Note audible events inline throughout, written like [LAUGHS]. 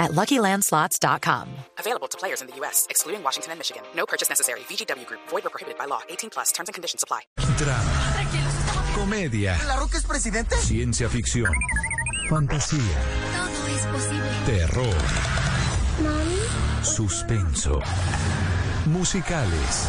at LuckyLandSlots.com. Available to players in the U.S., excluding Washington and Michigan. No purchase necessary. VGW Group. Void or prohibited by law. 18 plus. Terms and conditions apply. Drama. Comedia. ¿La Roca es presidente? Ciencia ficción. Fantasía. Todo es posible. Terror. Suspenso. Musicales.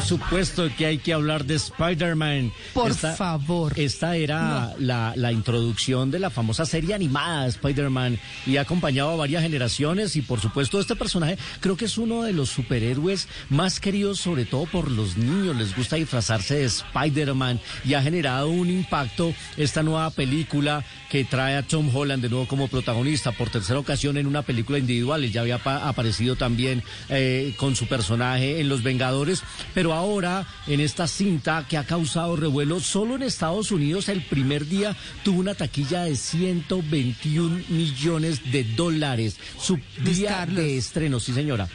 Por supuesto que hay que hablar de Spider-Man. Por Esta- favor. Esta era la, la introducción de la famosa serie animada de Spider-Man y ha acompañado a varias generaciones y por supuesto este personaje creo que es uno de los superhéroes más queridos sobre todo por los niños. Les gusta disfrazarse de Spider-Man y ha generado un impacto esta nueva película que trae a Tom Holland de nuevo como protagonista por tercera ocasión en una película individual. Él ya había pa- aparecido también eh, con su personaje en Los Vengadores, pero ahora en esta cinta que ha causado revuelo solo en Estados Unidos el primer día tuvo una taquilla de 121 millones de dólares. Su día de estreno, sí señora.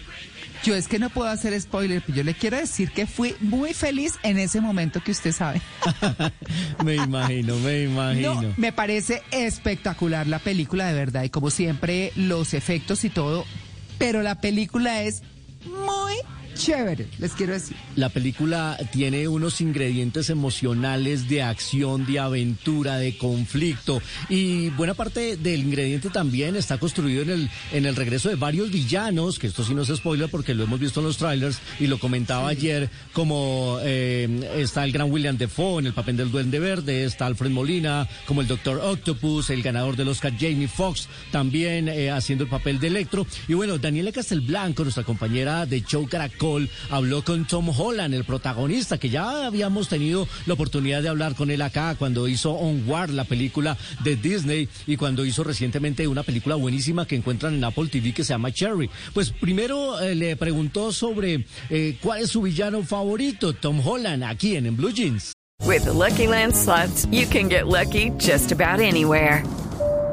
Yo es que no puedo hacer spoiler, pero yo le quiero decir que fui muy feliz en ese momento que usted sabe. [LAUGHS] me imagino, me imagino. No, me parece espectacular la película de verdad y como siempre los efectos y todo, pero la película es muy chévere, les quiero decir. La película tiene unos ingredientes emocionales de acción, de aventura, de conflicto y buena parte del ingrediente también está construido en el en el regreso de varios villanos, que esto sí no es spoiler porque lo hemos visto en los trailers y lo comentaba ayer, como eh, está el gran William Defoe en el papel del Duende Verde, está Alfred Molina como el Doctor Octopus, el ganador del Oscar Jamie Foxx también eh, haciendo el papel de Electro y bueno, Daniela Castelblanco, nuestra compañera de Show Caracol, habló con Tom Holland, el protagonista, que ya habíamos tenido la oportunidad de hablar con él acá cuando hizo Onward, la película de Disney, y cuando hizo recientemente una película buenísima que encuentran en Apple TV que se llama Cherry. Pues primero eh, le preguntó sobre eh, cuál es su villano favorito, Tom Holland, aquí en, Blue Jeans. With Lucky Land you can get lucky just about anywhere.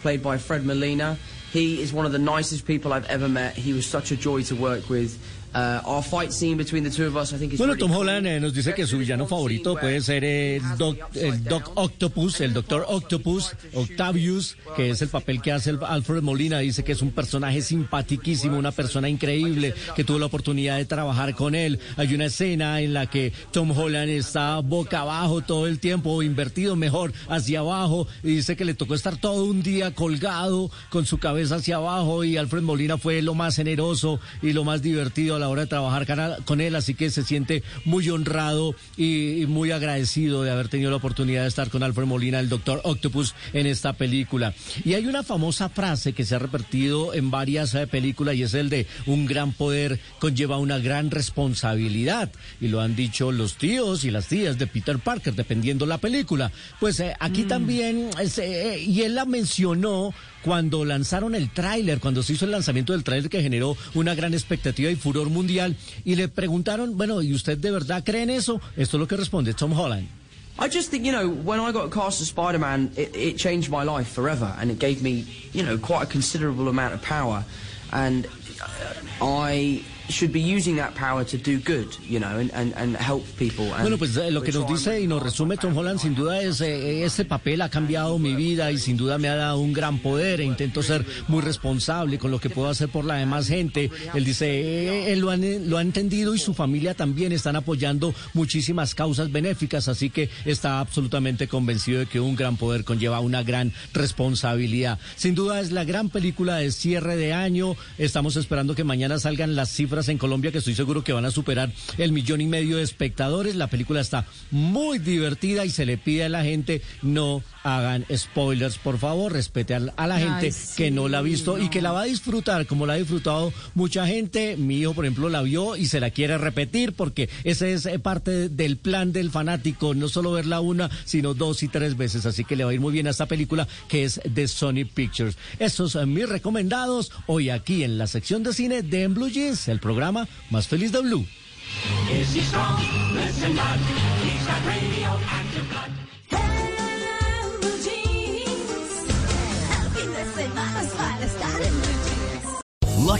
played by Fred Molina. He is one of the nicest people I've ever met. He was such a joy to work with. Our fight scene between the two of us, I think, is Bueno, Tom. Holland eh, nos dice que su villano favorito puede ser el Doc, el Doc Octopus, el Doctor Octopus, Octavius, que es el papel que hace el Alfred Molina. Dice que es un personaje simpaticísimo, una persona increíble, que tuvo la oportunidad de trabajar con él. Hay una escena en la que Tom Holland está boca abajo todo el tiempo, invertido mejor hacia abajo, y dice que le tocó estar todo un día colgado con su cabeza hacia abajo, y Alfred Molina fue lo más generoso y lo más divertido la hora de trabajar con él, así que se siente muy honrado y, y muy agradecido de haber tenido la oportunidad de estar con Alfred Molina, el Doctor Octopus, en esta película. Y hay una famosa frase que se ha repetido en varias eh, películas y es el de un gran poder conlleva una gran responsabilidad. Y lo han dicho los tíos y las tías de Peter Parker, dependiendo la película. Pues eh, aquí también, es, eh, eh, y él la mencionó cuando lanzaron el tráiler, cuando se hizo el lanzamiento del tráiler que generó una gran expectativa y furor mundial, y le preguntaron, bueno, ¿y usted de verdad cree en eso? Esto es lo que responde Tom Holland. I just think, you know, when I got cast as Spider-Man, it, it changed my life forever, and it gave me, you know, quite a considerable amount of power. And I should be using that power to do good, you know, and, and, and help people. And Bueno, pues eh, lo que nos dice y nos resume Tom Holland sin duda es eh, este papel ha cambiado mi vida y sin duda me ha dado un gran poder e intento ser muy responsable con lo que puedo hacer por la demás gente. Él dice, eh, él lo, han- lo ha entendido y su familia también están apoyando muchísimas causas benéficas, así que está absolutamente convencido de que un gran poder conlleva una gran responsabilidad. Sin duda es la gran película de cierre de año. Estamos esperando que mañana salgan las cifras en Colombia, que estoy seguro que van a superar el millón y medio de espectadores. La película está muy divertida y se le pide a la gente no hagan spoilers, por favor, respete a, la Ay, gente sí, que no la ha visto y que la va a disfrutar como la ha disfrutado mucha gente. Mi hijo, por ejemplo, la vio y se la quiere repetir porque ese es eh, parte del plan del fanático, no solo verla una, sino dos y tres veces. Así que le va a ir muy bien a esta película que es de Sony Pictures. Estos son mis recomendados hoy aquí en la sección de cine de En Blue Jeans, el programa más feliz de Blue.